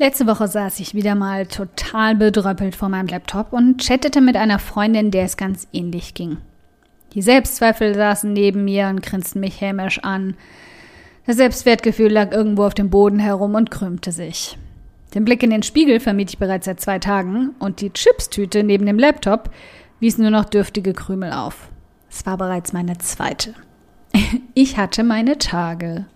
Letzte Woche saß ich wieder mal total bedröppelt vor meinem Laptop und chattete mit einer Freundin, der es ganz ähnlich ging. Die Selbstzweifel saßen neben mir und grinsten mich hämisch an. Das Selbstwertgefühl lag irgendwo auf dem Boden herum und krümmte sich. Den Blick in den Spiegel vermied ich bereits seit zwei Tagen und die Chipstüte neben dem Laptop wies nur noch dürftige Krümel auf. Es war bereits meine zweite. Ich hatte meine Tage.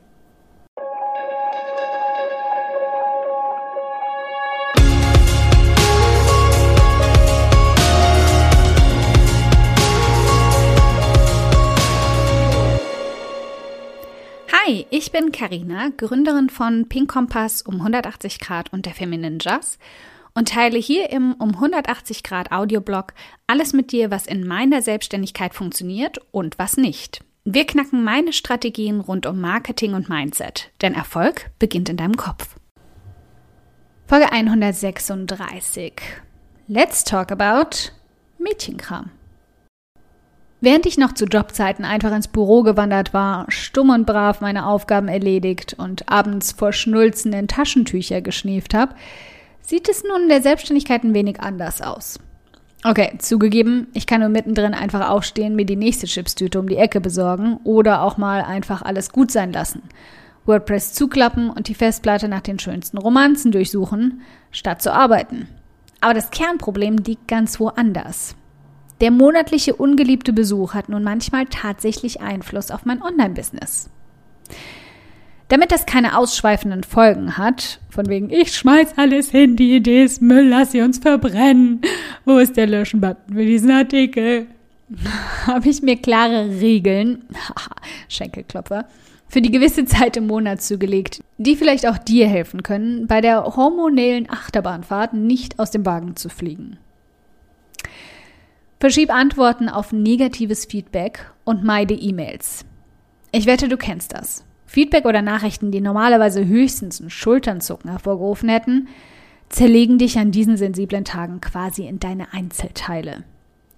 Hi, ich bin Karina, Gründerin von Pink Kompass um 180 Grad und der Feminine Jazz und teile hier im um 180 Grad Audioblog alles mit dir, was in meiner Selbstständigkeit funktioniert und was nicht. Wir knacken meine Strategien rund um Marketing und Mindset, denn Erfolg beginnt in deinem Kopf. Folge 136. Let's talk about Mädchenkram. Während ich noch zu Jobzeiten einfach ins Büro gewandert war, stumm und brav meine Aufgaben erledigt und abends vor schnulzenden Taschentücher geschnieft habe, sieht es nun in der Selbstständigkeit ein wenig anders aus. Okay, zugegeben, ich kann nur mittendrin einfach aufstehen, mir die nächste Chipstüte um die Ecke besorgen oder auch mal einfach alles gut sein lassen. WordPress zuklappen und die Festplatte nach den schönsten Romanzen durchsuchen, statt zu arbeiten. Aber das Kernproblem liegt ganz woanders. Der monatliche ungeliebte Besuch hat nun manchmal tatsächlich Einfluss auf mein Online-Business. Damit das keine ausschweifenden Folgen hat, von wegen ich schmeiß alles hin, die Idee ist Müll, lass sie uns verbrennen. Wo ist der Löschen-Button für diesen Artikel? Habe ich mir klare Regeln, Schenkelklopfer, für die gewisse Zeit im Monat zugelegt, die vielleicht auch dir helfen können, bei der hormonellen Achterbahnfahrt nicht aus dem Wagen zu fliegen. Verschieb Antworten auf negatives Feedback und meide E-Mails. Ich wette, du kennst das. Feedback oder Nachrichten, die normalerweise höchstens ein Schulternzucken hervorgerufen hätten, zerlegen dich an diesen sensiblen Tagen quasi in deine Einzelteile.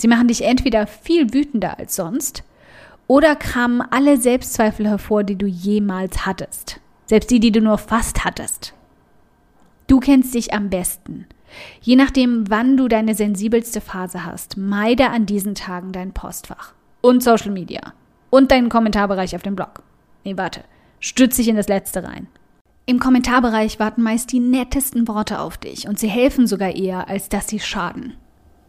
Sie machen dich entweder viel wütender als sonst oder kramen alle Selbstzweifel hervor, die du jemals hattest. Selbst die, die du nur fast hattest. Du kennst dich am besten. Je nachdem, wann du deine sensibelste Phase hast, meide an diesen Tagen dein Postfach und Social Media und deinen Kommentarbereich auf dem Blog. Nee, warte, stütz dich in das letzte rein. Im Kommentarbereich warten meist die nettesten Worte auf dich und sie helfen sogar eher, als dass sie schaden.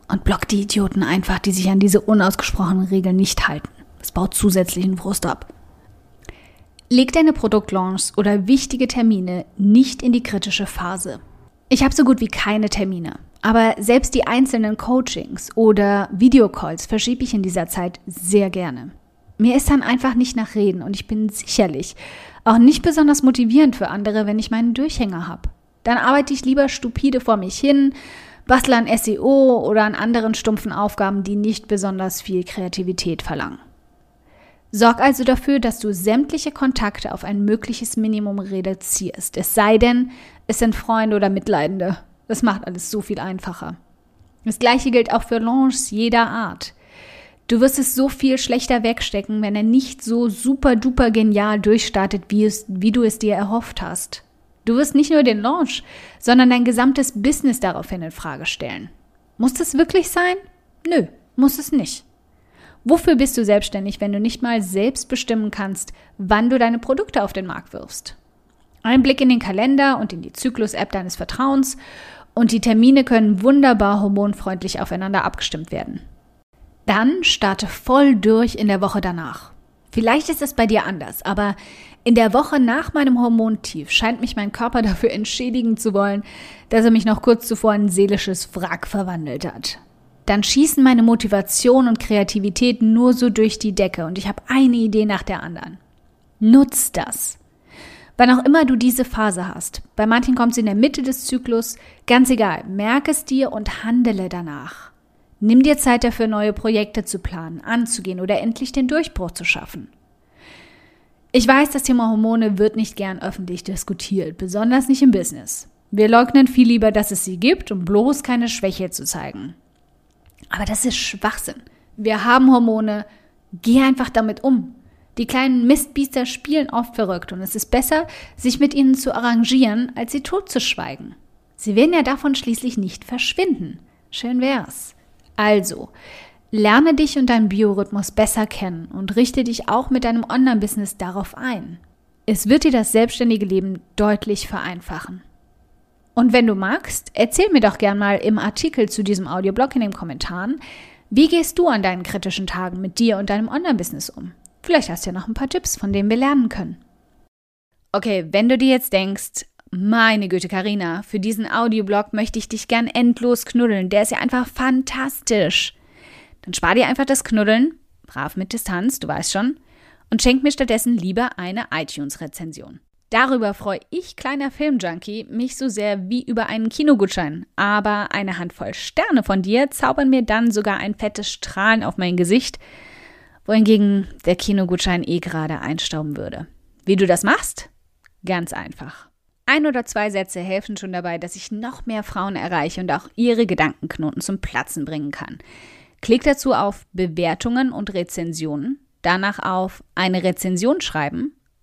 Und block die Idioten einfach, die sich an diese unausgesprochenen Regeln nicht halten. Es baut zusätzlichen Frust ab. Leg deine Produktlaunches oder wichtige Termine nicht in die kritische Phase. Ich habe so gut wie keine Termine. Aber selbst die einzelnen Coachings oder Videocalls verschiebe ich in dieser Zeit sehr gerne. Mir ist dann einfach nicht nach Reden und ich bin sicherlich auch nicht besonders motivierend für andere, wenn ich meinen Durchhänger habe. Dann arbeite ich lieber stupide vor mich hin, bastle an SEO oder an anderen stumpfen Aufgaben, die nicht besonders viel Kreativität verlangen. Sorg also dafür, dass du sämtliche Kontakte auf ein mögliches Minimum reduzierst. Es sei denn, es sind Freunde oder Mitleidende. Das macht alles so viel einfacher. Das gleiche gilt auch für Launches jeder Art. Du wirst es so viel schlechter wegstecken, wenn er nicht so super duper genial durchstartet, wie, es, wie du es dir erhofft hast. Du wirst nicht nur den Launch, sondern dein gesamtes Business daraufhin in Frage stellen. Muss das wirklich sein? Nö, muss es nicht. Wofür bist du selbstständig, wenn du nicht mal selbst bestimmen kannst, wann du deine Produkte auf den Markt wirfst? Ein Blick in den Kalender und in die Zyklus-App deines Vertrauens und die Termine können wunderbar hormonfreundlich aufeinander abgestimmt werden. Dann starte voll durch in der Woche danach. Vielleicht ist es bei dir anders, aber in der Woche nach meinem Hormontief scheint mich mein Körper dafür entschädigen zu wollen, dass er mich noch kurz zuvor in seelisches Wrack verwandelt hat dann schießen meine Motivation und Kreativität nur so durch die Decke und ich habe eine Idee nach der anderen. Nutz das. Wann auch immer du diese Phase hast, bei manchen kommt sie in der Mitte des Zyklus, ganz egal, merke es dir und handele danach. Nimm dir Zeit dafür, neue Projekte zu planen, anzugehen oder endlich den Durchbruch zu schaffen. Ich weiß, das Thema Hormone wird nicht gern öffentlich diskutiert, besonders nicht im Business. Wir leugnen viel lieber, dass es sie gibt, um bloß keine Schwäche zu zeigen. Aber das ist Schwachsinn. Wir haben Hormone, geh einfach damit um. Die kleinen Mistbiester spielen oft verrückt und es ist besser, sich mit ihnen zu arrangieren, als sie totzuschweigen. Sie werden ja davon schließlich nicht verschwinden. Schön wär's. Also, lerne dich und deinen Biorhythmus besser kennen und richte dich auch mit deinem Online-Business darauf ein. Es wird dir das selbstständige Leben deutlich vereinfachen. Und wenn du magst, erzähl mir doch gern mal im Artikel zu diesem Audioblog in den Kommentaren, wie gehst du an deinen kritischen Tagen mit dir und deinem Online-Business um? Vielleicht hast du ja noch ein paar Tipps, von denen wir lernen können. Okay, wenn du dir jetzt denkst, meine Güte, Karina, für diesen Audioblog möchte ich dich gern endlos knuddeln. Der ist ja einfach fantastisch. Dann spar dir einfach das Knuddeln, brav mit Distanz, du weißt schon, und schenk mir stattdessen lieber eine iTunes-Rezension. Darüber freue ich, kleiner Filmjunkie, mich so sehr wie über einen Kinogutschein. Aber eine Handvoll Sterne von dir zaubern mir dann sogar ein fettes Strahlen auf mein Gesicht, wohingegen der Kinogutschein eh gerade einstauben würde. Wie du das machst? Ganz einfach. Ein oder zwei Sätze helfen schon dabei, dass ich noch mehr Frauen erreiche und auch ihre Gedankenknoten zum Platzen bringen kann. Klick dazu auf Bewertungen und Rezensionen, danach auf eine Rezension schreiben